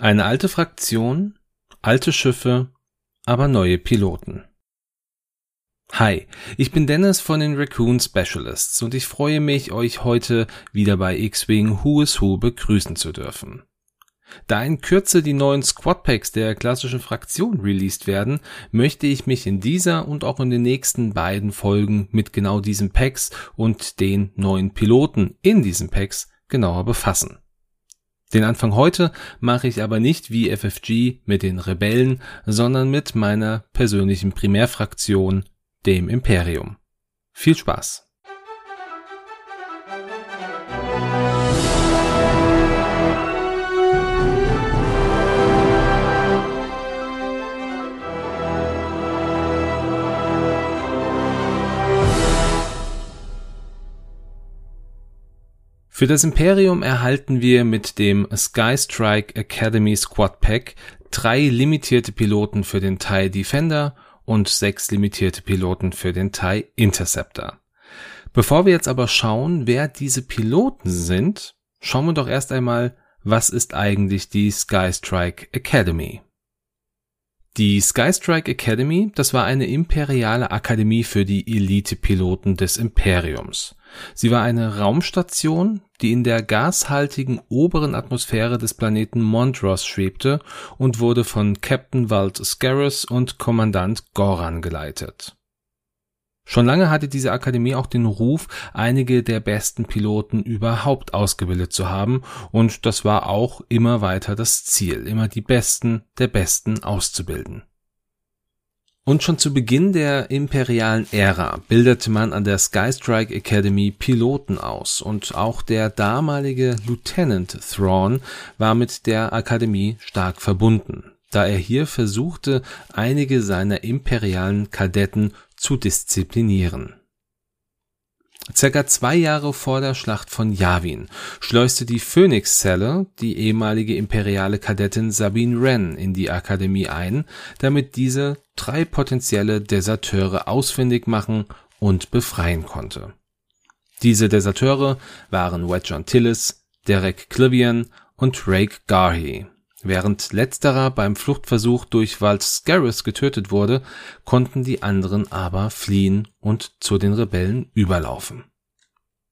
Eine alte Fraktion, alte Schiffe, aber neue Piloten. Hi, ich bin Dennis von den Raccoon Specialists und ich freue mich, euch heute wieder bei X-Wing Who is Who begrüßen zu dürfen. Da in Kürze die neuen Squad Packs der klassischen Fraktion released werden, möchte ich mich in dieser und auch in den nächsten beiden Folgen mit genau diesen Packs und den neuen Piloten in diesen Packs genauer befassen. Den Anfang heute mache ich aber nicht wie FFG mit den Rebellen, sondern mit meiner persönlichen Primärfraktion, dem Imperium. Viel Spaß! Für das Imperium erhalten wir mit dem Sky Strike Academy Squad Pack drei limitierte Piloten für den TIE Defender und sechs limitierte Piloten für den TIE Interceptor. Bevor wir jetzt aber schauen, wer diese Piloten sind, schauen wir doch erst einmal, was ist eigentlich die Sky Strike Academy? Die Sky Strike Academy, das war eine imperiale Akademie für die Elite-Piloten des Imperiums. Sie war eine Raumstation, die in der gashaltigen oberen Atmosphäre des Planeten Montross schwebte und wurde von Captain Walt Scarus und Kommandant Goran geleitet. Schon lange hatte diese Akademie auch den Ruf, einige der besten Piloten überhaupt ausgebildet zu haben, und das war auch immer weiter das Ziel, immer die Besten der Besten auszubilden. Und schon zu Beginn der imperialen Ära bildete man an der Skystrike Academy Piloten aus und auch der damalige Lieutenant Thrawn war mit der Akademie stark verbunden, da er hier versuchte, einige seiner imperialen Kadetten zu disziplinieren Circa zwei Jahre vor der Schlacht von Yavin schleuste die Phoenix-Zelle die ehemalige imperiale Kadettin Sabine Wren in die Akademie ein, damit diese drei potenzielle Deserteure ausfindig machen und befreien konnte. Diese Deserteure waren Wedge Antilles, Derek Clivian und Rake Garhi. Während letzterer beim Fluchtversuch durch Walt Scarus getötet wurde, konnten die anderen aber fliehen und zu den Rebellen überlaufen.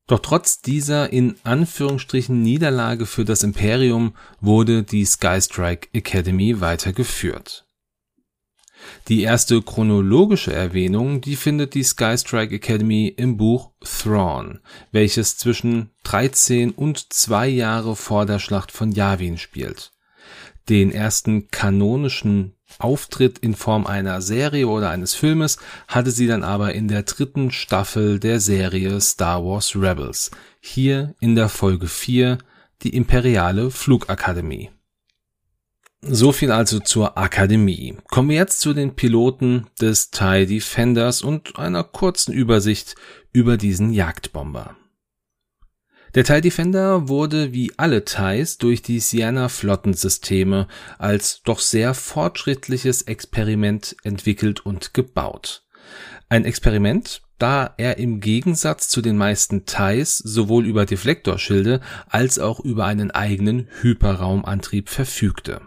Doch trotz dieser in Anführungsstrichen Niederlage für das Imperium wurde die Skystrike Academy weitergeführt. Die erste chronologische Erwähnung, die findet die Skystrike Academy im Buch Thrawn, welches zwischen 13 und zwei Jahre vor der Schlacht von Yavin spielt. Den ersten kanonischen Auftritt in Form einer Serie oder eines Filmes hatte sie dann aber in der dritten Staffel der Serie Star Wars Rebels, hier in der Folge 4, die Imperiale Flugakademie. So viel also zur Akademie. Kommen wir jetzt zu den Piloten des TIE Defenders und einer kurzen Übersicht über diesen Jagdbomber. Der TIE Defender wurde wie alle TIEs durch die Sienna Flottensysteme als doch sehr fortschrittliches Experiment entwickelt und gebaut. Ein Experiment, da er im Gegensatz zu den meisten TIEs sowohl über Deflektorschilde als auch über einen eigenen Hyperraumantrieb verfügte.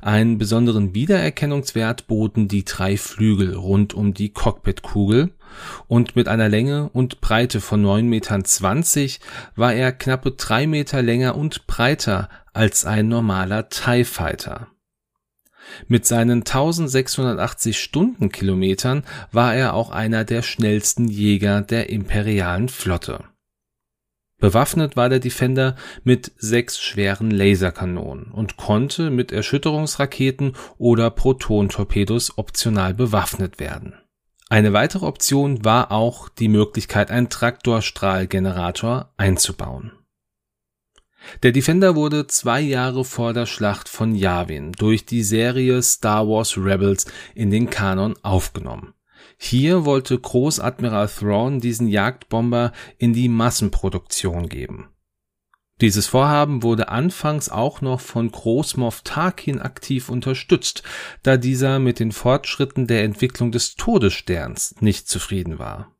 Einen besonderen Wiedererkennungswert boten die drei Flügel rund um die Cockpitkugel und mit einer Länge und Breite von 9,20 Metern war er knappe drei Meter länger und breiter als ein normaler TIE Fighter. Mit seinen 1680 Stundenkilometern war er auch einer der schnellsten Jäger der imperialen Flotte Bewaffnet war der Defender mit sechs schweren Laserkanonen und konnte mit Erschütterungsraketen oder Protontorpedos optional bewaffnet werden. Eine weitere Option war auch die Möglichkeit, einen Traktorstrahlgenerator einzubauen. Der Defender wurde zwei Jahre vor der Schlacht von Yavin durch die Serie Star Wars Rebels in den Kanon aufgenommen hier wollte Großadmiral Thrawn diesen Jagdbomber in die Massenproduktion geben. Dieses Vorhaben wurde anfangs auch noch von Großmoff Tarkin aktiv unterstützt, da dieser mit den Fortschritten der Entwicklung des Todessterns nicht zufrieden war.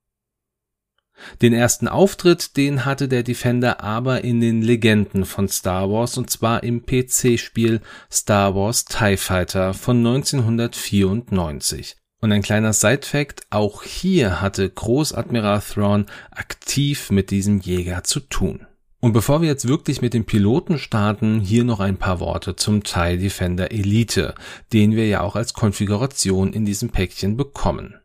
Den ersten Auftritt, den hatte der Defender aber in den Legenden von Star Wars und zwar im PC-Spiel Star Wars TIE Fighter von 1994. Und ein kleiner Side-Fact, auch hier hatte Großadmiral Thrawn aktiv mit diesem Jäger zu tun. Und bevor wir jetzt wirklich mit dem Piloten starten, hier noch ein paar Worte zum TIE Defender Elite, den wir ja auch als Konfiguration in diesem Päckchen bekommen.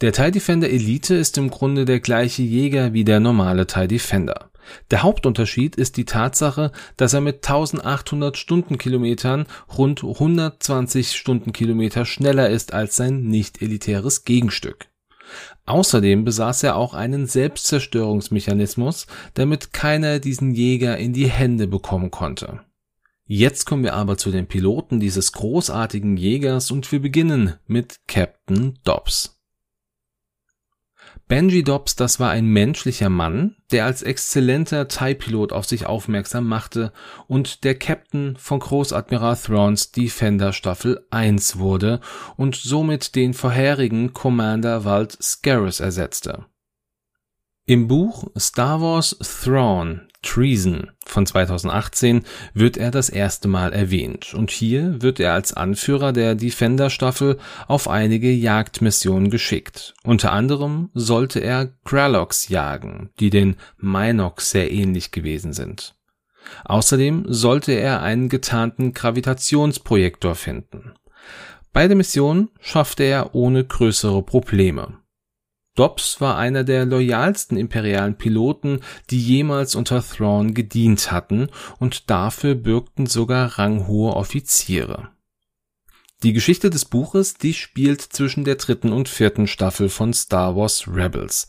Der TIE Defender Elite ist im Grunde der gleiche Jäger wie der normale TIE Defender. Der Hauptunterschied ist die Tatsache, dass er mit 1800 Stundenkilometern rund 120 Stundenkilometer schneller ist als sein nicht elitäres Gegenstück. Außerdem besaß er auch einen Selbstzerstörungsmechanismus, damit keiner diesen Jäger in die Hände bekommen konnte. Jetzt kommen wir aber zu den Piloten dieses großartigen Jägers und wir beginnen mit Captain Dobbs. Benji Dobbs, das war ein menschlicher Mann, der als exzellenter TIE-Pilot auf sich aufmerksam machte und der Captain von Großadmiral Thrawns Defender Staffel 1 wurde und somit den vorherigen Commander Walt Scarus ersetzte. Im Buch Star Wars Thrawn Treason von 2018 wird er das erste Mal erwähnt und hier wird er als Anführer der Defender Staffel auf einige Jagdmissionen geschickt. Unter anderem sollte er Kraloks jagen, die den Minox sehr ähnlich gewesen sind. Außerdem sollte er einen getarnten Gravitationsprojektor finden. Beide Missionen schaffte er ohne größere Probleme. Dobbs war einer der loyalsten imperialen Piloten, die jemals unter Thrawn gedient hatten, und dafür bürgten sogar ranghohe Offiziere. Die Geschichte des Buches, die spielt zwischen der dritten und vierten Staffel von Star Wars Rebels.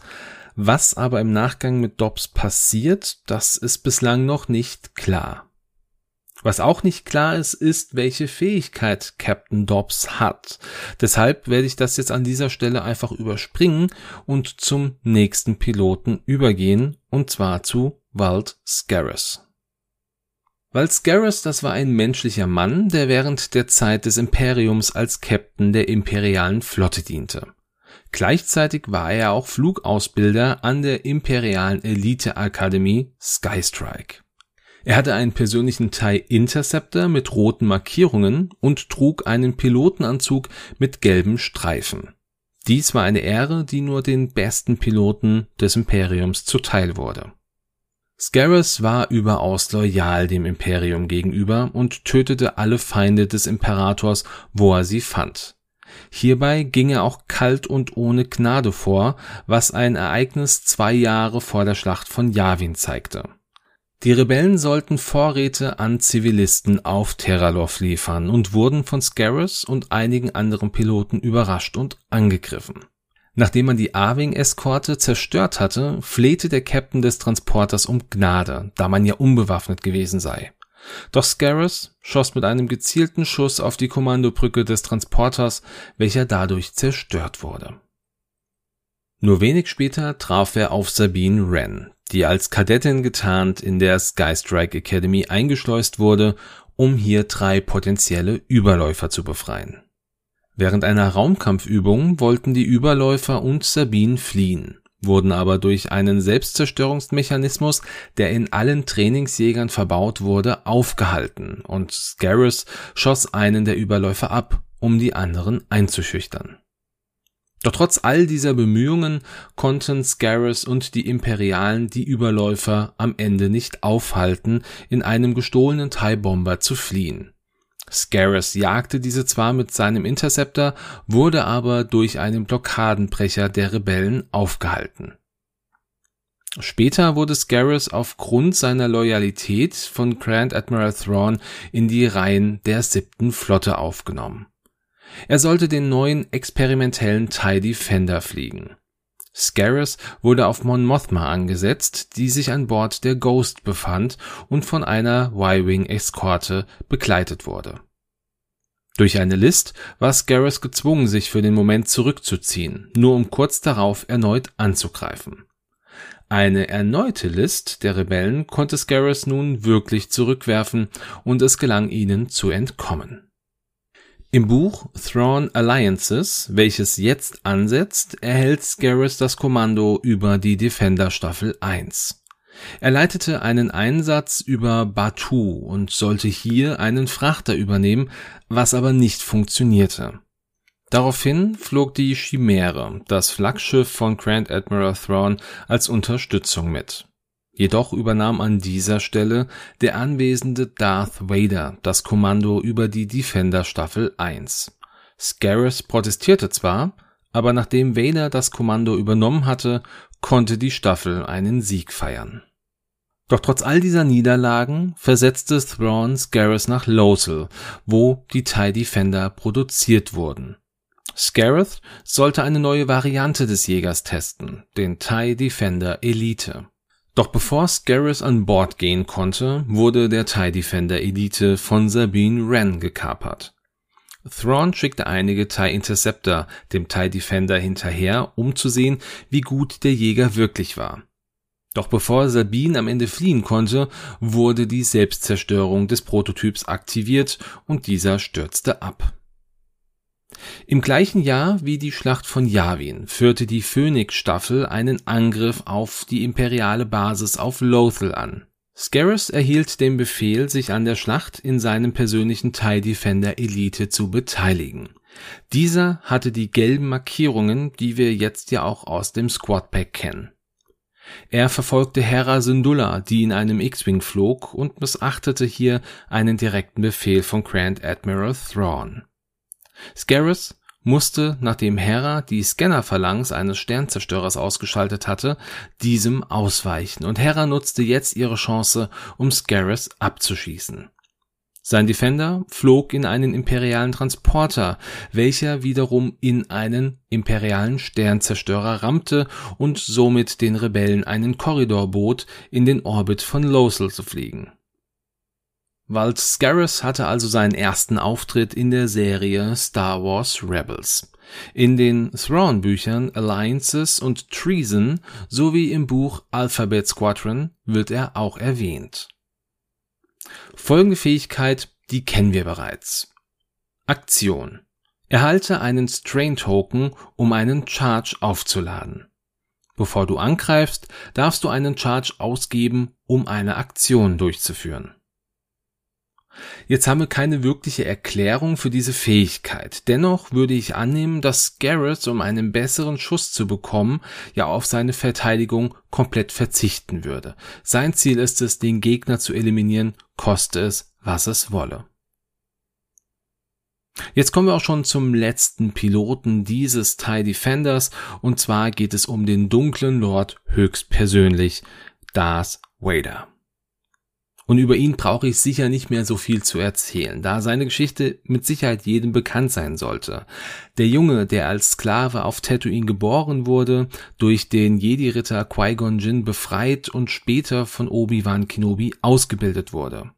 Was aber im Nachgang mit Dobbs passiert, das ist bislang noch nicht klar. Was auch nicht klar ist, ist, welche Fähigkeit Captain Dobbs hat. Deshalb werde ich das jetzt an dieser Stelle einfach überspringen und zum nächsten Piloten übergehen, und zwar zu Walt Scarus. Walt Scarus, das war ein menschlicher Mann, der während der Zeit des Imperiums als Captain der imperialen Flotte diente. Gleichzeitig war er auch Flugausbilder an der imperialen Elite-Akademie Skystrike. Er hatte einen persönlichen TIE Interceptor mit roten Markierungen und trug einen Pilotenanzug mit gelben Streifen. Dies war eine Ehre, die nur den besten Piloten des Imperiums zuteil wurde. Scarus war überaus loyal dem Imperium gegenüber und tötete alle Feinde des Imperators, wo er sie fand. Hierbei ging er auch kalt und ohne Gnade vor, was ein Ereignis zwei Jahre vor der Schlacht von Yavin zeigte. Die Rebellen sollten Vorräte an Zivilisten auf Terralov liefern und wurden von Scarus und einigen anderen Piloten überrascht und angegriffen. Nachdem man die Arwing-Eskorte zerstört hatte, flehte der Captain des Transporters um Gnade, da man ja unbewaffnet gewesen sei. Doch Scarus schoss mit einem gezielten Schuss auf die Kommandobrücke des Transporters, welcher dadurch zerstört wurde. Nur wenig später traf er auf Sabine Wren, die als Kadettin getarnt in der Skystrike Academy eingeschleust wurde, um hier drei potenzielle Überläufer zu befreien. Während einer Raumkampfübung wollten die Überläufer und Sabine fliehen, wurden aber durch einen Selbstzerstörungsmechanismus, der in allen Trainingsjägern verbaut wurde, aufgehalten und Scarus schoss einen der Überläufer ab, um die anderen einzuschüchtern. Doch trotz all dieser Bemühungen konnten Scarus und die Imperialen die Überläufer am Ende nicht aufhalten, in einem gestohlenen TIE Bomber zu fliehen. Scarus jagte diese zwar mit seinem Interceptor, wurde aber durch einen Blockadenbrecher der Rebellen aufgehalten. Später wurde Scarus aufgrund seiner Loyalität von Grand Admiral Thrawn in die Reihen der siebten Flotte aufgenommen. Er sollte den neuen experimentellen TIE Defender fliegen. Scarus wurde auf Mon Mothma angesetzt, die sich an Bord der Ghost befand und von einer Y-Wing-Eskorte begleitet wurde. Durch eine List war Scarus gezwungen, sich für den Moment zurückzuziehen, nur um kurz darauf erneut anzugreifen. Eine erneute List der Rebellen konnte Scarus nun wirklich zurückwerfen und es gelang ihnen zu entkommen. Im Buch Thrawn Alliances, welches jetzt ansetzt, erhält Scarus das Kommando über die Defender Staffel 1. Er leitete einen Einsatz über Batu und sollte hier einen Frachter übernehmen, was aber nicht funktionierte. Daraufhin flog die Chimäre, das Flaggschiff von Grand Admiral Thrawn, als Unterstützung mit. Jedoch übernahm an dieser Stelle der anwesende Darth Vader das Kommando über die Defender Staffel 1. Scarus protestierte zwar, aber nachdem Vader das Kommando übernommen hatte, konnte die Staffel einen Sieg feiern. Doch trotz all dieser Niederlagen versetzte Thrawn Scarus nach Lothal, wo die TIE Defender produziert wurden. Scareth sollte eine neue Variante des Jägers testen, den TIE Defender Elite. Doch bevor Scareth an Bord gehen konnte, wurde der TIE Defender Elite von Sabine Wren gekapert. Thrawn schickte einige TIE Interceptor dem TIE Defender hinterher, um zu sehen, wie gut der Jäger wirklich war. Doch bevor Sabine am Ende fliehen konnte, wurde die Selbstzerstörung des Prototyps aktiviert und dieser stürzte ab. Im gleichen Jahr wie die Schlacht von Yavin führte die Phoenix-Staffel einen Angriff auf die imperiale Basis auf Lothal an. Scarus erhielt den Befehl, sich an der Schlacht in seinem persönlichen TIE Defender Elite zu beteiligen. Dieser hatte die gelben Markierungen, die wir jetzt ja auch aus dem Squad Pack kennen. Er verfolgte Hera Syndulla, die in einem X-Wing flog und missachtete hier einen direkten Befehl von Grand Admiral Thrawn. Scarus musste, nachdem Hera die Scanner-Phalanx eines Sternzerstörers ausgeschaltet hatte, diesem ausweichen und Hera nutzte jetzt ihre Chance, um Scarus abzuschießen. Sein Defender flog in einen imperialen Transporter, welcher wiederum in einen imperialen Sternzerstörer rammte und somit den Rebellen einen Korridor bot, in den Orbit von Lothal zu fliegen. Walt Scarus hatte also seinen ersten Auftritt in der Serie Star Wars Rebels. In den Thrawn-Büchern Alliances und Treason sowie im Buch Alphabet Squadron wird er auch erwähnt. Folgende Fähigkeit, die kennen wir bereits. Aktion. Erhalte einen Strain-Token, um einen Charge aufzuladen. Bevor du angreifst, darfst du einen Charge ausgeben, um eine Aktion durchzuführen. Jetzt haben wir keine wirkliche Erklärung für diese Fähigkeit. Dennoch würde ich annehmen, dass Garrett, um einen besseren Schuss zu bekommen, ja auf seine Verteidigung komplett verzichten würde. Sein Ziel ist es, den Gegner zu eliminieren, koste es, was es wolle. Jetzt kommen wir auch schon zum letzten Piloten dieses TIE Defenders und zwar geht es um den dunklen Lord höchstpersönlich, Darth Vader. Und über ihn brauche ich sicher nicht mehr so viel zu erzählen, da seine Geschichte mit Sicherheit jedem bekannt sein sollte. Der Junge, der als Sklave auf Tatooine geboren wurde, durch den Jedi-Ritter Qui-Gon Jinn befreit und später von Obi-Wan Kenobi ausgebildet wurde.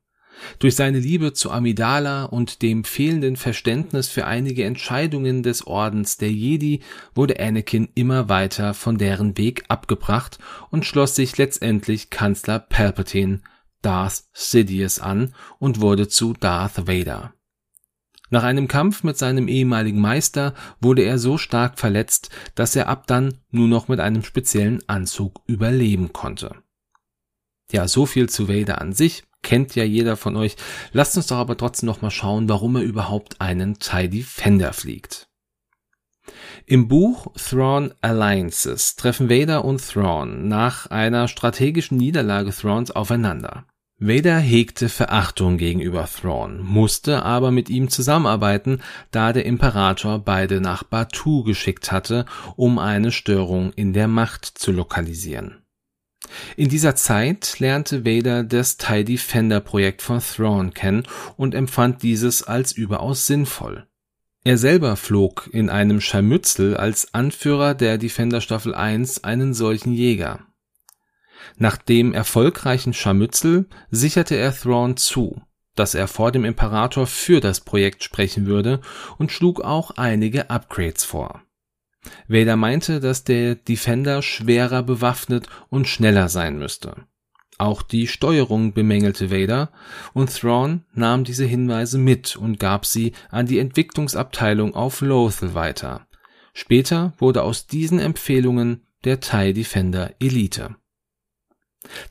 Durch seine Liebe zu Amidala und dem fehlenden Verständnis für einige Entscheidungen des Ordens der Jedi wurde Anakin immer weiter von deren Weg abgebracht und schloss sich letztendlich Kanzler Palpatine Darth Sidious an und wurde zu Darth Vader. Nach einem Kampf mit seinem ehemaligen Meister wurde er so stark verletzt, dass er ab dann nur noch mit einem speziellen Anzug überleben konnte. Ja, so viel zu Vader an sich, kennt ja jeder von euch. Lasst uns doch aber trotzdem noch mal schauen, warum er überhaupt einen TIE Defender fliegt. Im Buch Thrawn Alliances treffen Vader und Thrawn nach einer strategischen Niederlage Thrawns aufeinander. Vader hegte Verachtung gegenüber Thrawn, musste aber mit ihm zusammenarbeiten, da der Imperator beide nach Batu geschickt hatte, um eine Störung in der Macht zu lokalisieren. In dieser Zeit lernte Vader das TIE Defender Projekt von Thrawn kennen und empfand dieses als überaus sinnvoll. Er selber flog in einem Scharmützel als Anführer der Defender Staffel 1 einen solchen Jäger. Nach dem erfolgreichen Scharmützel sicherte er Thrawn zu, dass er vor dem Imperator für das Projekt sprechen würde und schlug auch einige Upgrades vor. Vader meinte, dass der Defender schwerer bewaffnet und schneller sein müsste. Auch die Steuerung bemängelte Vader und Thrawn nahm diese Hinweise mit und gab sie an die Entwicklungsabteilung auf Lothal weiter. Später wurde aus diesen Empfehlungen der TIE Defender Elite.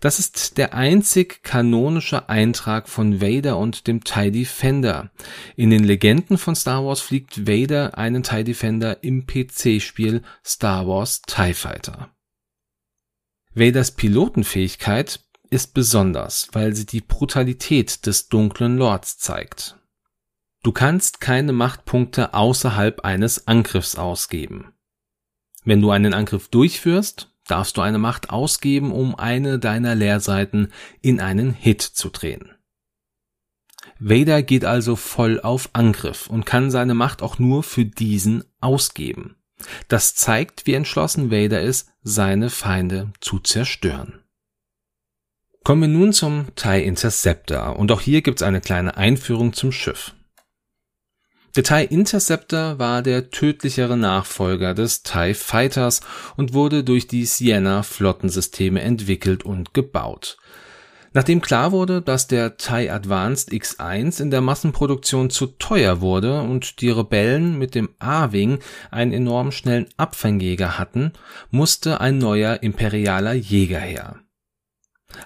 Das ist der einzig kanonische Eintrag von Vader und dem TIE Defender. In den Legenden von Star Wars fliegt Vader einen TIE Defender im PC-Spiel Star Wars TIE Fighter. Vaders Pilotenfähigkeit ist besonders, weil sie die Brutalität des dunklen Lords zeigt. Du kannst keine Machtpunkte außerhalb eines Angriffs ausgeben. Wenn du einen Angriff durchführst, darfst du eine Macht ausgeben, um eine deiner Leerseiten in einen Hit zu drehen. Vader geht also voll auf Angriff und kann seine Macht auch nur für diesen ausgeben. Das zeigt, wie entschlossen Vader ist, seine Feinde zu zerstören. Kommen wir nun zum TIE Interceptor und auch hier gibt's eine kleine Einführung zum Schiff. Der TIE Interceptor war der tödlichere Nachfolger des TIE Fighters und wurde durch die Sienna Flottensysteme entwickelt und gebaut. Nachdem klar wurde, dass der TIE Advanced X1 in der Massenproduktion zu teuer wurde und die Rebellen mit dem A-Wing einen enorm schnellen Abfangjäger hatten, musste ein neuer imperialer Jäger her.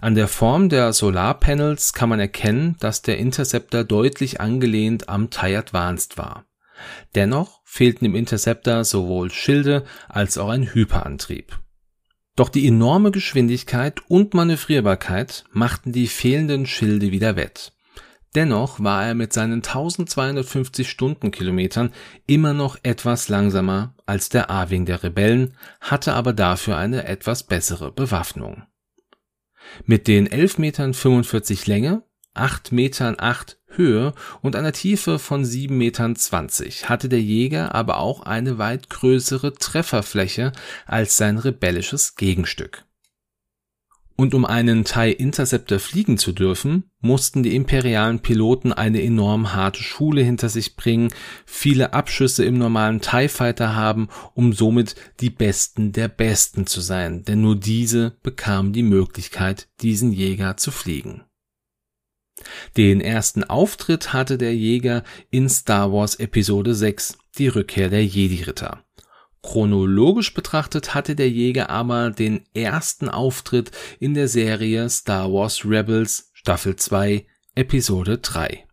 An der Form der Solarpanels kann man erkennen, dass der Interceptor deutlich angelehnt am TIE Advanced war. Dennoch fehlten im Interceptor sowohl Schilde als auch ein Hyperantrieb. Doch die enorme Geschwindigkeit und Manövrierbarkeit machten die fehlenden Schilde wieder wett. Dennoch war er mit seinen 1250 Stundenkilometern immer noch etwas langsamer als der A-Wing der Rebellen, hatte aber dafür eine etwas bessere Bewaffnung. Mit den 11 Metern 45 Länge, 8 Metern 8 Höhe und einer Tiefe von 7 Metern 20 hatte der Jäger aber auch eine weit größere Trefferfläche als sein rebellisches Gegenstück. Und um einen TIE Interceptor fliegen zu dürfen, mussten die imperialen Piloten eine enorm harte Schule hinter sich bringen, viele Abschüsse im normalen TIE Fighter haben, um somit die Besten der Besten zu sein, denn nur diese bekamen die Möglichkeit, diesen Jäger zu fliegen. Den ersten Auftritt hatte der Jäger in Star Wars Episode 6, die Rückkehr der Jedi-Ritter. Chronologisch betrachtet hatte der Jäger aber den ersten Auftritt in der Serie Star Wars Rebels Staffel 2 Episode 3.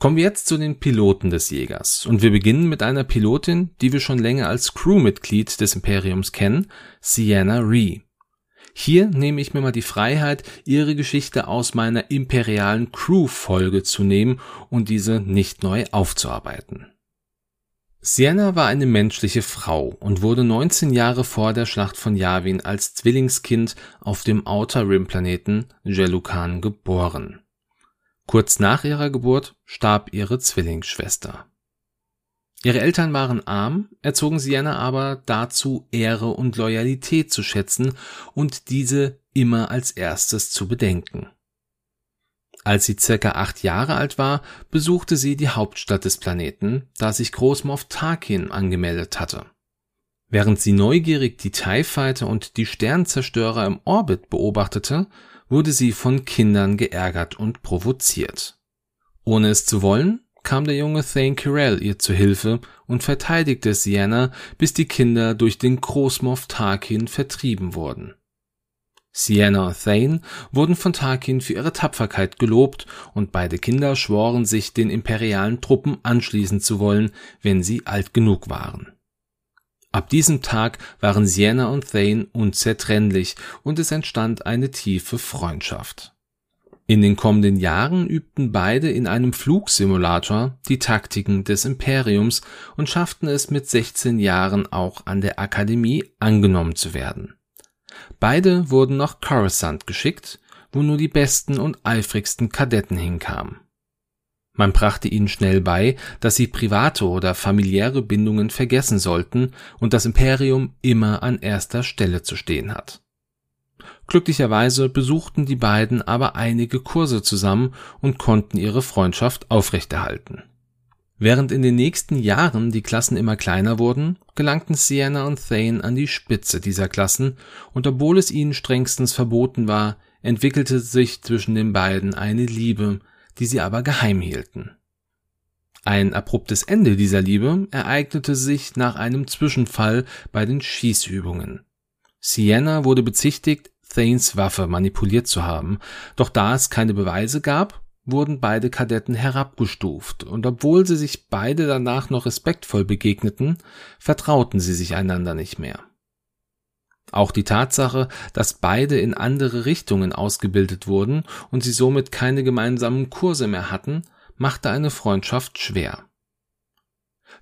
Kommen wir jetzt zu den Piloten des Jägers und wir beginnen mit einer Pilotin, die wir schon länger als Crewmitglied des Imperiums kennen, Sienna Ree. Hier nehme ich mir mal die Freiheit, ihre Geschichte aus meiner imperialen Crew-Folge zu nehmen und diese nicht neu aufzuarbeiten. Sienna war eine menschliche Frau und wurde 19 Jahre vor der Schlacht von Yavin als Zwillingskind auf dem Outer Rim Planeten Jelukan geboren. Kurz nach ihrer Geburt starb ihre Zwillingsschwester. Ihre Eltern waren arm, erzogen Sienna aber dazu, Ehre und Loyalität zu schätzen und diese immer als erstes zu bedenken. Als sie circa acht Jahre alt war, besuchte sie die Hauptstadt des Planeten, da sich Großmoff Tarkin angemeldet hatte. Während sie neugierig die TIE Fighter und die Sternzerstörer im Orbit beobachtete, wurde sie von Kindern geärgert und provoziert. Ohne es zu wollen, kam der junge Thane Kirell ihr zu Hilfe und verteidigte Sienna, bis die Kinder durch den Großmoff Tarkin vertrieben wurden. Sienna und Thane wurden von Tarkin für ihre Tapferkeit gelobt und beide Kinder schworen sich den imperialen Truppen anschließen zu wollen, wenn sie alt genug waren. Ab diesem Tag waren Sienna und Thane unzertrennlich und es entstand eine tiefe Freundschaft. In den kommenden Jahren übten beide in einem Flugsimulator die Taktiken des Imperiums und schafften es mit 16 Jahren auch an der Akademie angenommen zu werden. Beide wurden nach Coruscant geschickt, wo nur die besten und eifrigsten Kadetten hinkamen. Man brachte ihnen schnell bei, dass sie private oder familiäre Bindungen vergessen sollten und das Imperium immer an erster Stelle zu stehen hat. Glücklicherweise besuchten die beiden aber einige Kurse zusammen und konnten ihre Freundschaft aufrechterhalten. Während in den nächsten Jahren die Klassen immer kleiner wurden, gelangten Sienna und Thane an die Spitze dieser Klassen, und obwohl es ihnen strengstens verboten war, entwickelte sich zwischen den beiden eine Liebe, die sie aber geheim hielten. Ein abruptes Ende dieser Liebe ereignete sich nach einem Zwischenfall bei den Schießübungen. Sienna wurde bezichtigt, Thanes Waffe manipuliert zu haben, doch da es keine Beweise gab, wurden beide Kadetten herabgestuft, und obwohl sie sich beide danach noch respektvoll begegneten, vertrauten sie sich einander nicht mehr. Auch die Tatsache, dass beide in andere Richtungen ausgebildet wurden und sie somit keine gemeinsamen Kurse mehr hatten, machte eine Freundschaft schwer.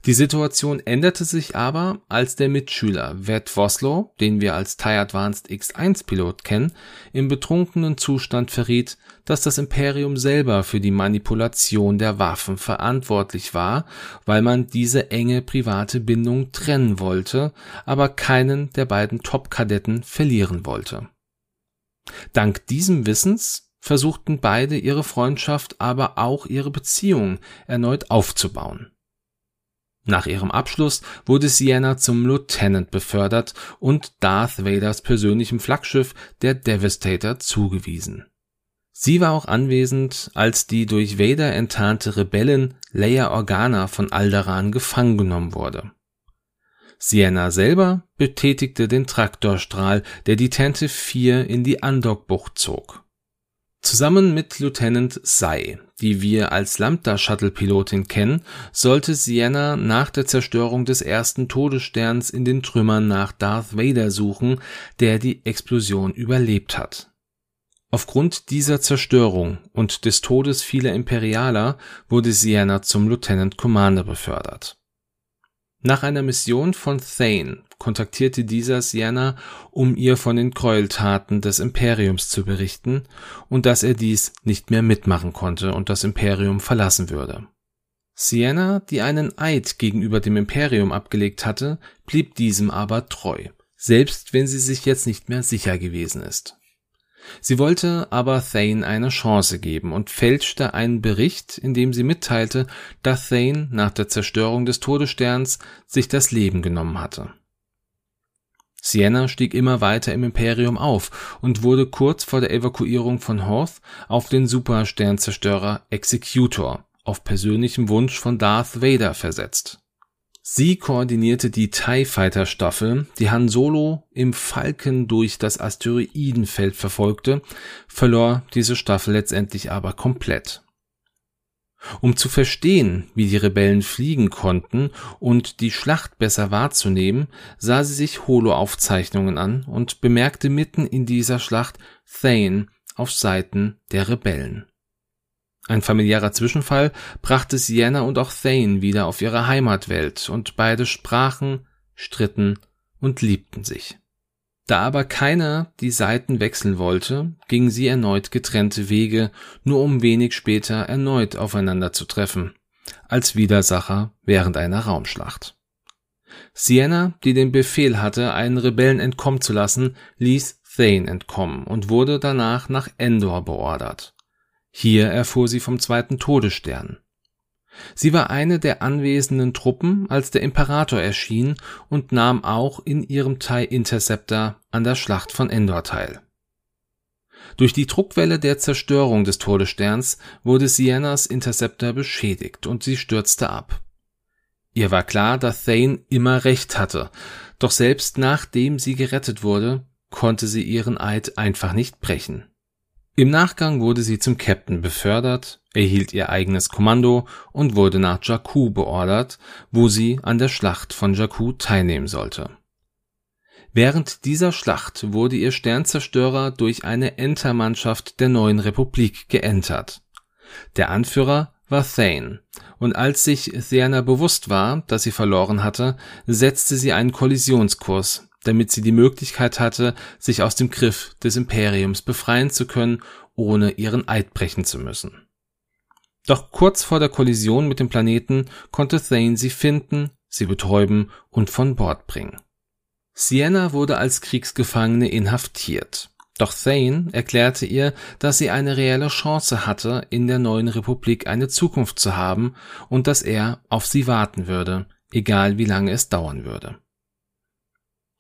Die Situation änderte sich aber, als der Mitschüler Ved Voslo, den wir als TIE Advanced X1 Pilot kennen, im betrunkenen Zustand verriet, dass das Imperium selber für die Manipulation der Waffen verantwortlich war, weil man diese enge private Bindung trennen wollte, aber keinen der beiden Top-Kadetten verlieren wollte. Dank diesem Wissens versuchten beide ihre Freundschaft, aber auch ihre Beziehung erneut aufzubauen. Nach ihrem Abschluss wurde Sienna zum Lieutenant befördert und Darth Vaders persönlichem Flaggschiff, der Devastator, zugewiesen. Sie war auch anwesend, als die durch Vader enttarnte Rebellin Leia Organa von Alderaan gefangen genommen wurde. Sienna selber betätigte den Traktorstrahl, der die Tente 4 in die Andockbucht zog. Zusammen mit Lieutenant Sai, die wir als Lambda-Shuttle-Pilotin kennen, sollte Sienna nach der Zerstörung des ersten Todessterns in den Trümmern nach Darth Vader suchen, der die Explosion überlebt hat. Aufgrund dieser Zerstörung und des Todes vieler Imperialer wurde Sienna zum Lieutenant Commander befördert. Nach einer Mission von Thane kontaktierte dieser Sienna, um ihr von den Gräueltaten des Imperiums zu berichten und dass er dies nicht mehr mitmachen konnte und das Imperium verlassen würde. Sienna, die einen Eid gegenüber dem Imperium abgelegt hatte, blieb diesem aber treu, selbst wenn sie sich jetzt nicht mehr sicher gewesen ist. Sie wollte aber Thane eine Chance geben und fälschte einen Bericht, in dem sie mitteilte, dass Thane nach der Zerstörung des Todessterns sich das Leben genommen hatte. Sienna stieg immer weiter im Imperium auf und wurde kurz vor der Evakuierung von Hoth auf den Supersternzerstörer Executor auf persönlichem Wunsch von Darth Vader versetzt. Sie koordinierte die TIE Fighter Staffel, die Han Solo im Falken durch das Asteroidenfeld verfolgte, verlor diese Staffel letztendlich aber komplett. Um zu verstehen, wie die Rebellen fliegen konnten und die Schlacht besser wahrzunehmen, sah sie sich Holo-Aufzeichnungen an und bemerkte mitten in dieser Schlacht Thane auf Seiten der Rebellen. Ein familiärer Zwischenfall brachte Sienna und auch Thane wieder auf ihre Heimatwelt und beide sprachen, stritten und liebten sich. Da aber keiner die Seiten wechseln wollte, gingen sie erneut getrennte Wege, nur um wenig später erneut aufeinander zu treffen, als Widersacher während einer Raumschlacht. Sienna, die den Befehl hatte, einen Rebellen entkommen zu lassen, ließ Thane entkommen und wurde danach nach Endor beordert. Hier erfuhr sie vom zweiten Todesstern. Sie war eine der anwesenden Truppen, als der Imperator erschien und nahm auch in ihrem TIE Interceptor an der Schlacht von Endor teil. Durch die Druckwelle der Zerstörung des Todessterns wurde Siennas Interceptor beschädigt und sie stürzte ab. Ihr war klar, dass Thane immer recht hatte, doch selbst nachdem sie gerettet wurde, konnte sie ihren Eid einfach nicht brechen. Im Nachgang wurde sie zum Captain befördert, erhielt ihr eigenes Kommando und wurde nach Jakku beordert, wo sie an der Schlacht von Jakku teilnehmen sollte. Während dieser Schlacht wurde ihr Sternzerstörer durch eine Entermannschaft der neuen Republik geentert. Der Anführer war Thane, und als sich Theana bewusst war, dass sie verloren hatte, setzte sie einen Kollisionskurs, damit sie die Möglichkeit hatte, sich aus dem Griff des Imperiums befreien zu können, ohne ihren Eid brechen zu müssen. Doch kurz vor der Kollision mit dem Planeten konnte Thane sie finden, sie betäuben und von Bord bringen. Sienna wurde als Kriegsgefangene inhaftiert. Doch Thane erklärte ihr, dass sie eine reelle Chance hatte, in der neuen Republik eine Zukunft zu haben und dass er auf sie warten würde, egal wie lange es dauern würde.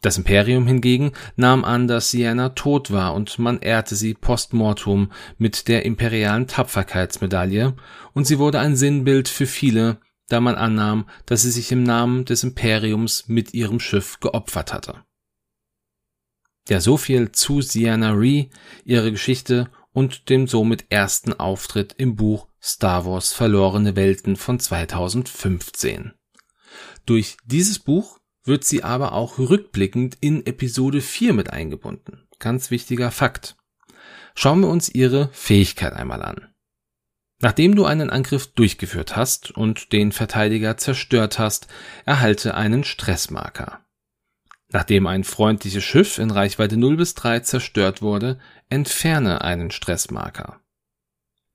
Das Imperium hingegen nahm an, dass Sienna tot war und man ehrte sie postmortum mit der imperialen Tapferkeitsmedaille und sie wurde ein Sinnbild für viele, da man annahm, dass sie sich im Namen des Imperiums mit ihrem Schiff geopfert hatte. Ja, so viel zu Sienna Ree, ihre Geschichte und dem somit ersten Auftritt im Buch Star Wars Verlorene Welten von 2015. Durch dieses Buch wird sie aber auch rückblickend in Episode 4 mit eingebunden. Ganz wichtiger Fakt. Schauen wir uns ihre Fähigkeit einmal an. Nachdem du einen Angriff durchgeführt hast und den Verteidiger zerstört hast, erhalte einen Stressmarker. Nachdem ein freundliches Schiff in Reichweite 0 bis 3 zerstört wurde, entferne einen Stressmarker.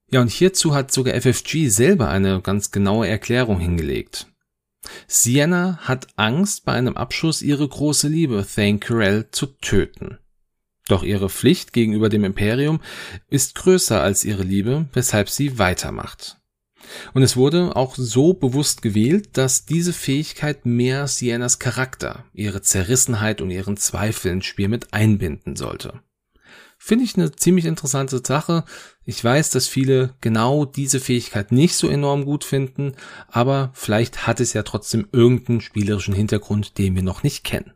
Ja, und hierzu hat sogar FFG selber eine ganz genaue Erklärung hingelegt. Sienna hat Angst, bei einem Abschuss ihre große Liebe, Thane Carell, zu töten. Doch ihre Pflicht gegenüber dem Imperium ist größer als ihre Liebe, weshalb sie weitermacht. Und es wurde auch so bewusst gewählt, dass diese Fähigkeit mehr Siennas Charakter, ihre Zerrissenheit und ihren Zweifel ins Spiel mit einbinden sollte. Finde ich eine ziemlich interessante Sache. Ich weiß, dass viele genau diese Fähigkeit nicht so enorm gut finden, aber vielleicht hat es ja trotzdem irgendeinen spielerischen Hintergrund, den wir noch nicht kennen.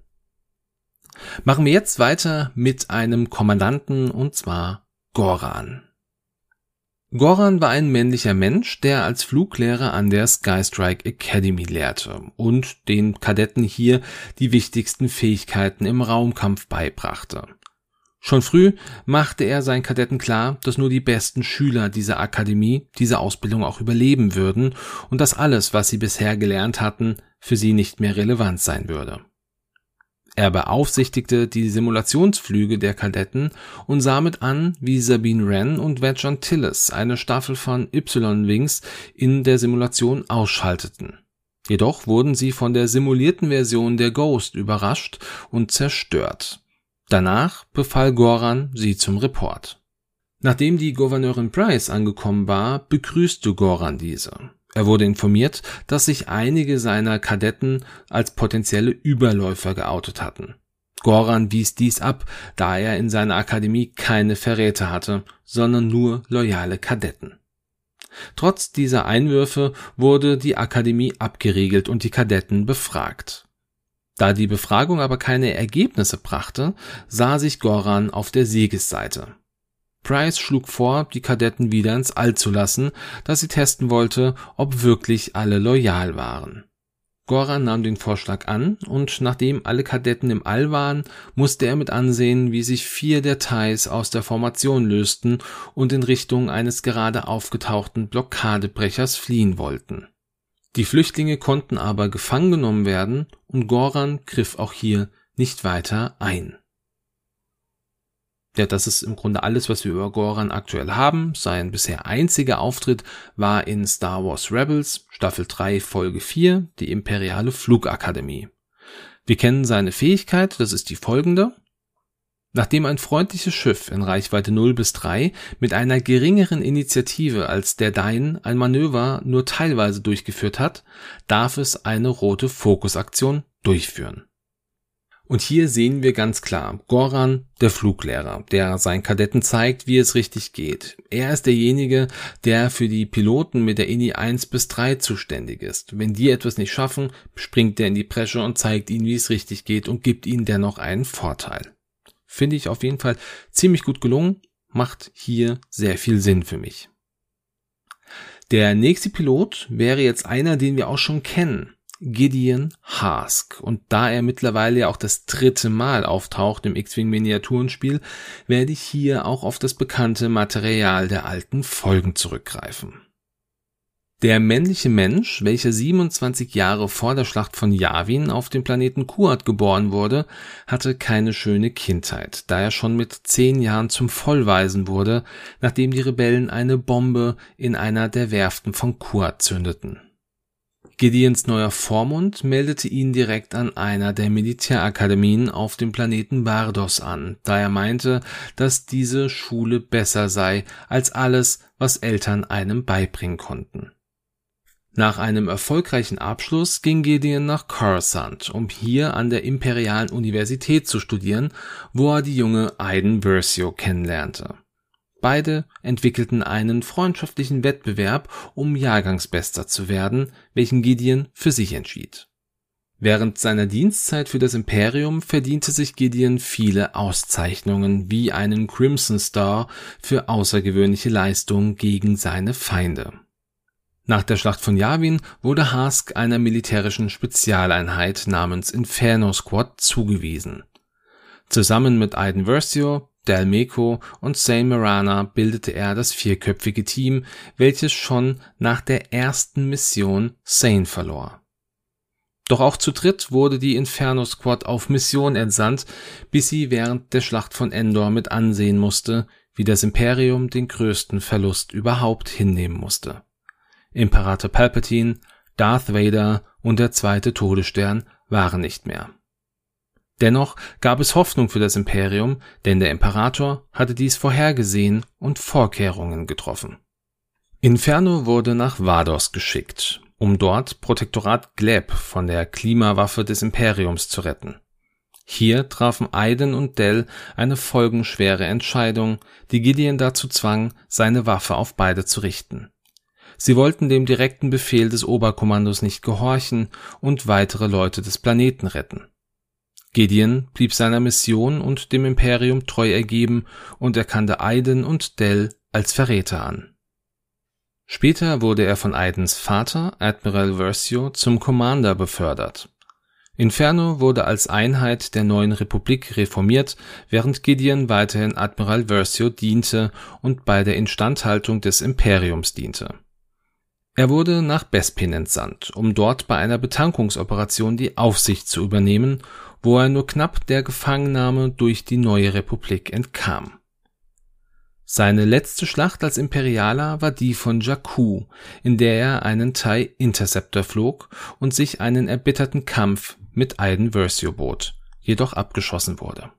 Machen wir jetzt weiter mit einem Kommandanten und zwar Goran. Goran war ein männlicher Mensch, der als Fluglehrer an der Skystrike Academy lehrte und den Kadetten hier die wichtigsten Fähigkeiten im Raumkampf beibrachte. Schon früh machte er seinen Kadetten klar, dass nur die besten Schüler dieser Akademie diese Ausbildung auch überleben würden und dass alles, was sie bisher gelernt hatten, für sie nicht mehr relevant sein würde. Er beaufsichtigte die Simulationsflüge der Kadetten und sah mit an, wie Sabine Wren und Wedge Antilles eine Staffel von Y-Wings in der Simulation ausschalteten. Jedoch wurden sie von der simulierten Version der Ghost überrascht und zerstört. Danach befahl Goran sie zum Report. Nachdem die Gouverneurin Price angekommen war, begrüßte Goran diese. Er wurde informiert, dass sich einige seiner Kadetten als potenzielle Überläufer geoutet hatten. Goran wies dies ab, da er in seiner Akademie keine Verräter hatte, sondern nur loyale Kadetten. Trotz dieser Einwürfe wurde die Akademie abgeriegelt und die Kadetten befragt. Da die Befragung aber keine Ergebnisse brachte, sah sich Goran auf der Siegesseite. Price schlug vor, die Kadetten wieder ins All zu lassen, da sie testen wollte, ob wirklich alle loyal waren. Goran nahm den Vorschlag an und nachdem alle Kadetten im All waren, musste er mit ansehen, wie sich vier der Thais aus der Formation lösten und in Richtung eines gerade aufgetauchten Blockadebrechers fliehen wollten. Die Flüchtlinge konnten aber gefangen genommen werden und Goran griff auch hier nicht weiter ein. Ja, das ist im Grunde alles, was wir über Goran aktuell haben. Sein bisher einziger Auftritt war in Star Wars Rebels, Staffel 3, Folge 4, die Imperiale Flugakademie. Wir kennen seine Fähigkeit, das ist die folgende. Nachdem ein freundliches Schiff in Reichweite 0 bis 3 mit einer geringeren Initiative als der Dein ein Manöver nur teilweise durchgeführt hat, darf es eine rote Fokusaktion durchführen. Und hier sehen wir ganz klar Goran, der Fluglehrer, der seinen Kadetten zeigt, wie es richtig geht. Er ist derjenige, der für die Piloten mit der INI 1 bis 3 zuständig ist. Wenn die etwas nicht schaffen, springt er in die Presche und zeigt ihnen, wie es richtig geht und gibt ihnen dennoch einen Vorteil. Finde ich auf jeden Fall ziemlich gut gelungen, macht hier sehr viel Sinn für mich. Der nächste Pilot wäre jetzt einer, den wir auch schon kennen. Gideon Hask. Und da er mittlerweile ja auch das dritte Mal auftaucht im X-Wing Miniaturenspiel, werde ich hier auch auf das bekannte Material der alten Folgen zurückgreifen. Der männliche Mensch, welcher 27 Jahre vor der Schlacht von Yavin auf dem Planeten Kuat geboren wurde, hatte keine schöne Kindheit, da er schon mit zehn Jahren zum Vollweisen wurde, nachdem die Rebellen eine Bombe in einer der Werften von Kuat zündeten. Gideons neuer Vormund meldete ihn direkt an einer der Militärakademien auf dem Planeten Bardos an, da er meinte, dass diese Schule besser sei als alles, was Eltern einem beibringen konnten. Nach einem erfolgreichen Abschluss ging Gideon nach Coruscant, um hier an der Imperialen Universität zu studieren, wo er die junge Iden Versio kennenlernte. Beide entwickelten einen freundschaftlichen Wettbewerb, um Jahrgangsbester zu werden, welchen Gideon für sich entschied. Während seiner Dienstzeit für das Imperium verdiente sich Gideon viele Auszeichnungen wie einen Crimson Star für außergewöhnliche Leistungen gegen seine Feinde. Nach der Schlacht von Yavin wurde Hask einer militärischen Spezialeinheit namens Inferno Squad zugewiesen. Zusammen mit Iden Versio, Del Meco und Zane Marana bildete er das vierköpfige Team, welches schon nach der ersten Mission Sane verlor. Doch auch zu dritt wurde die Inferno Squad auf Mission entsandt, bis sie während der Schlacht von Endor mit ansehen musste, wie das Imperium den größten Verlust überhaupt hinnehmen musste. Imperator Palpatine, Darth Vader und der zweite Todesstern waren nicht mehr. Dennoch gab es Hoffnung für das Imperium, denn der Imperator hatte dies vorhergesehen und Vorkehrungen getroffen. Inferno wurde nach Vados geschickt, um dort Protektorat Gleb von der Klimawaffe des Imperiums zu retten. Hier trafen Aiden und Dell eine folgenschwere Entscheidung, die Gideon dazu zwang, seine Waffe auf beide zu richten. Sie wollten dem direkten Befehl des Oberkommandos nicht gehorchen und weitere Leute des Planeten retten. Gideon blieb seiner Mission und dem Imperium treu ergeben und erkannte Aiden und Dell als Verräter an. Später wurde er von Aidens Vater, Admiral Versio, zum Commander befördert. Inferno wurde als Einheit der neuen Republik reformiert, während Gideon weiterhin Admiral Versio diente und bei der Instandhaltung des Imperiums diente er wurde nach Bespin entsandt, um dort bei einer Betankungsoperation die Aufsicht zu übernehmen, wo er nur knapp der Gefangennahme durch die neue Republik entkam. Seine letzte Schlacht als Imperialer war die von Jakku, in der er einen TIE Interceptor flog und sich einen erbitterten Kampf mit Aiden Versio bot, jedoch abgeschossen wurde.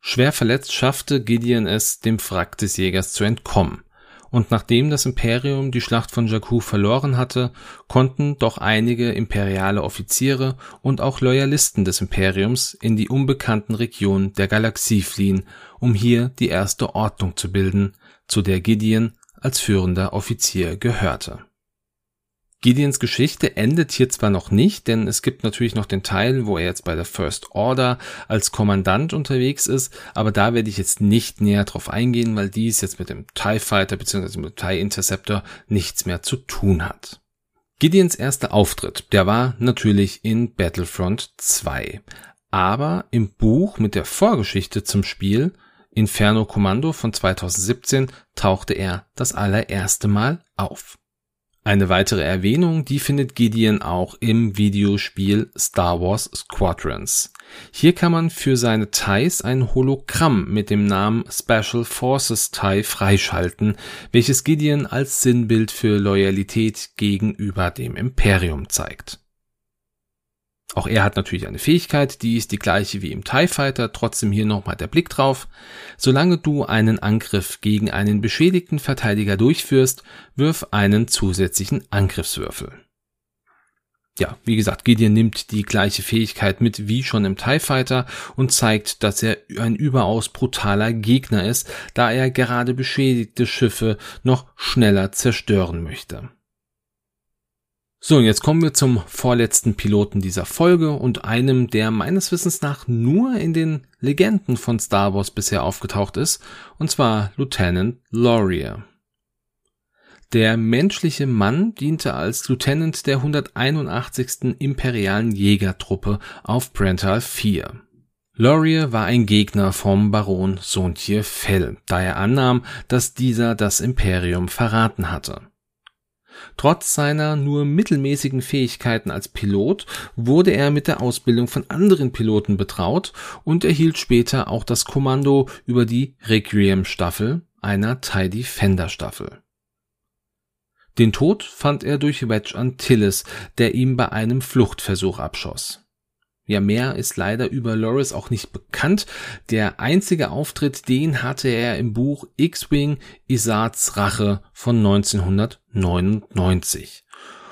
Schwer verletzt schaffte Gideon es, dem Wrack des Jägers zu entkommen, und nachdem das Imperium die Schlacht von Jakku verloren hatte, konnten doch einige imperiale Offiziere und auch Loyalisten des Imperiums in die unbekannten Regionen der Galaxie fliehen, um hier die erste Ordnung zu bilden, zu der Gideon als führender Offizier gehörte Gideons Geschichte endet hier zwar noch nicht, denn es gibt natürlich noch den Teil, wo er jetzt bei der First Order als Kommandant unterwegs ist, aber da werde ich jetzt nicht näher drauf eingehen, weil dies jetzt mit dem TIE Fighter bzw. mit dem TIE Interceptor nichts mehr zu tun hat. Gideons erster Auftritt, der war natürlich in Battlefront 2, aber im Buch mit der Vorgeschichte zum Spiel Inferno Kommando von 2017 tauchte er das allererste Mal auf. Eine weitere Erwähnung, die findet Gideon auch im Videospiel Star Wars Squadrons. Hier kann man für seine TIEs ein Hologramm mit dem Namen Special Forces TIE freischalten, welches Gideon als Sinnbild für Loyalität gegenüber dem Imperium zeigt. Auch er hat natürlich eine Fähigkeit, die ist die gleiche wie im TIE Fighter, trotzdem hier nochmal der Blick drauf. Solange du einen Angriff gegen einen beschädigten Verteidiger durchführst, wirf einen zusätzlichen Angriffswürfel. Ja, wie gesagt, Gideon nimmt die gleiche Fähigkeit mit wie schon im TIE Fighter und zeigt, dass er ein überaus brutaler Gegner ist, da er gerade beschädigte Schiffe noch schneller zerstören möchte. So, und jetzt kommen wir zum vorletzten Piloten dieser Folge und einem, der meines Wissens nach nur in den Legenden von Star Wars bisher aufgetaucht ist, und zwar Lieutenant Laurier. Der menschliche Mann diente als Lieutenant der 181. Imperialen Jägertruppe auf Brental 4. Laurier war ein Gegner vom Baron Sontier Fell, da er annahm, dass dieser das Imperium verraten hatte. Trotz seiner nur mittelmäßigen Fähigkeiten als Pilot wurde er mit der Ausbildung von anderen Piloten betraut und erhielt später auch das Kommando über die Requiem-Staffel, einer TIE Defender-Staffel. Den Tod fand er durch Wedge Antilles, der ihm bei einem Fluchtversuch abschoss. Ja, mehr ist leider über Loris auch nicht bekannt. Der einzige Auftritt, den hatte er im Buch X-Wing Isards Rache von 1999.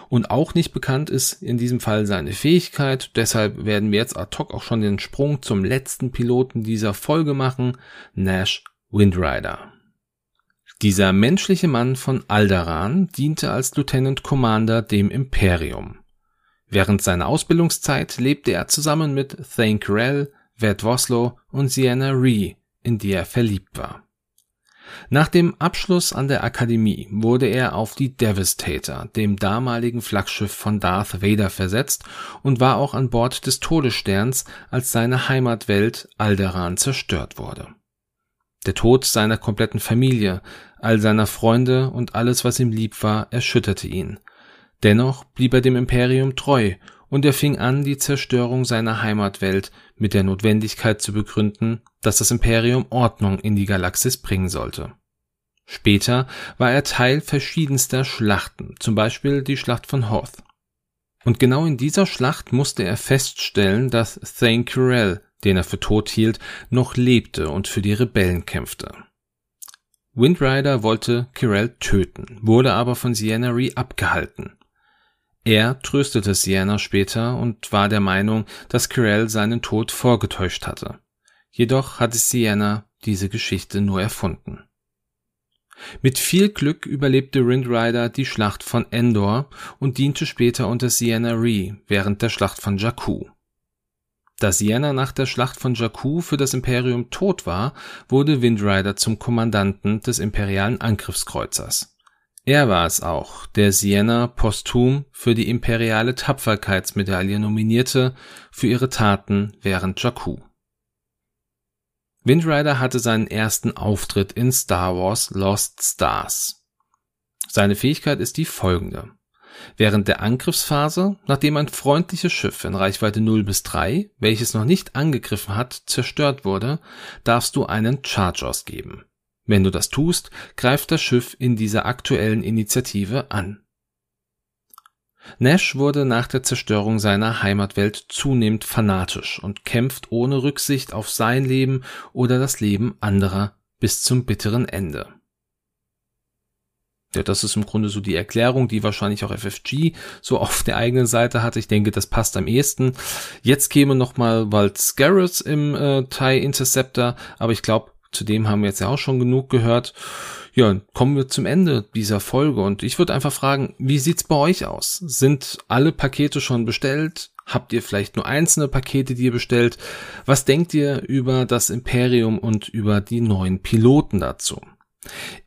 Und auch nicht bekannt ist in diesem Fall seine Fähigkeit, deshalb werden wir jetzt ad hoc auch schon den Sprung zum letzten Piloten dieser Folge machen, Nash Windrider. Dieser menschliche Mann von Alderan diente als Lieutenant Commander dem Imperium. Während seiner Ausbildungszeit lebte er zusammen mit Thane Carell, Ved Voslo und Sienna Ree, in die er verliebt war. Nach dem Abschluss an der Akademie wurde er auf die Devastator, dem damaligen Flaggschiff von Darth Vader, versetzt und war auch an Bord des Todessterns, als seine Heimatwelt Alderaan zerstört wurde. Der Tod seiner kompletten Familie, all seiner Freunde und alles, was ihm lieb war, erschütterte ihn. Dennoch blieb er dem Imperium treu und er fing an, die Zerstörung seiner Heimatwelt mit der Notwendigkeit zu begründen, dass das Imperium Ordnung in die Galaxis bringen sollte. Später war er Teil verschiedenster Schlachten, zum Beispiel die Schlacht von Hoth. Und genau in dieser Schlacht musste er feststellen, dass Thane Kyrell, den er für tot hielt, noch lebte und für die Rebellen kämpfte. Windrider wollte Kyrell töten, wurde aber von Sienna Ree abgehalten. Er tröstete Sienna später und war der Meinung, dass Kyrell seinen Tod vorgetäuscht hatte. Jedoch hatte Sienna diese Geschichte nur erfunden. Mit viel Glück überlebte Windrider die Schlacht von Endor und diente später unter Sienna Ree während der Schlacht von Jakku. Da Sienna nach der Schlacht von Jakku für das Imperium tot war, wurde Windrider zum Kommandanten des imperialen Angriffskreuzers. Er war es auch, der Sienna posthum für die imperiale Tapferkeitsmedaille nominierte für ihre Taten während Jakku. Windrider hatte seinen ersten Auftritt in Star Wars Lost Stars. Seine Fähigkeit ist die folgende. Während der Angriffsphase, nachdem ein freundliches Schiff in Reichweite 0 bis 3, welches noch nicht angegriffen hat, zerstört wurde, darfst du einen Charge ausgeben. Wenn du das tust, greift das Schiff in dieser aktuellen Initiative an. Nash wurde nach der Zerstörung seiner Heimatwelt zunehmend fanatisch und kämpft ohne Rücksicht auf sein Leben oder das Leben anderer bis zum bitteren Ende. Ja, das ist im Grunde so die Erklärung, die wahrscheinlich auch FFG so auf der eigenen Seite hatte. Ich denke, das passt am ehesten. Jetzt käme noch mal Walt Scarrett im äh, TIE Interceptor, aber ich glaube, Zudem haben wir jetzt ja auch schon genug gehört. Ja, kommen wir zum Ende dieser Folge und ich würde einfach fragen, wie sieht's bei euch aus? Sind alle Pakete schon bestellt? Habt ihr vielleicht nur einzelne Pakete, die ihr bestellt? Was denkt ihr über das Imperium und über die neuen Piloten dazu?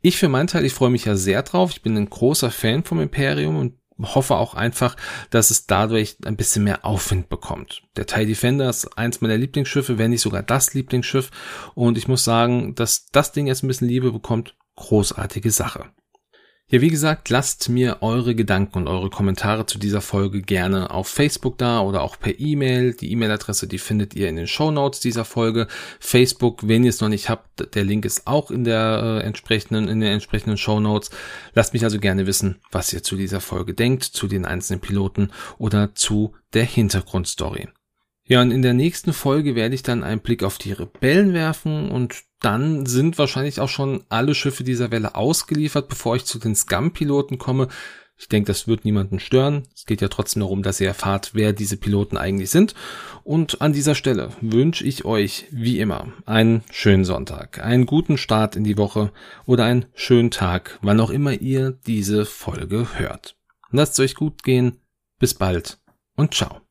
Ich für meinen Teil, ich freue mich ja sehr drauf. Ich bin ein großer Fan vom Imperium und hoffe auch einfach, dass es dadurch ein bisschen mehr Aufwind bekommt. Der TIE Defender ist eins meiner Lieblingsschiffe, wenn nicht sogar das Lieblingsschiff. Und ich muss sagen, dass das Ding jetzt ein bisschen Liebe bekommt, großartige Sache. Ja, wie gesagt, lasst mir eure Gedanken und eure Kommentare zu dieser Folge gerne auf Facebook da oder auch per E-Mail. Die E-Mail-Adresse, die findet ihr in den Show Notes dieser Folge. Facebook, wenn ihr es noch nicht habt, der Link ist auch in der äh, entsprechenden, in den entsprechenden Show Notes. Lasst mich also gerne wissen, was ihr zu dieser Folge denkt, zu den einzelnen Piloten oder zu der Hintergrundstory. Ja, und in der nächsten Folge werde ich dann einen Blick auf die Rebellen werfen und dann sind wahrscheinlich auch schon alle Schiffe dieser Welle ausgeliefert, bevor ich zu den Scum-Piloten komme. Ich denke, das wird niemanden stören. Es geht ja trotzdem darum, dass ihr erfahrt, wer diese Piloten eigentlich sind. Und an dieser Stelle wünsche ich euch, wie immer, einen schönen Sonntag, einen guten Start in die Woche oder einen schönen Tag, wann auch immer ihr diese Folge hört. Lasst es euch gut gehen. Bis bald und ciao.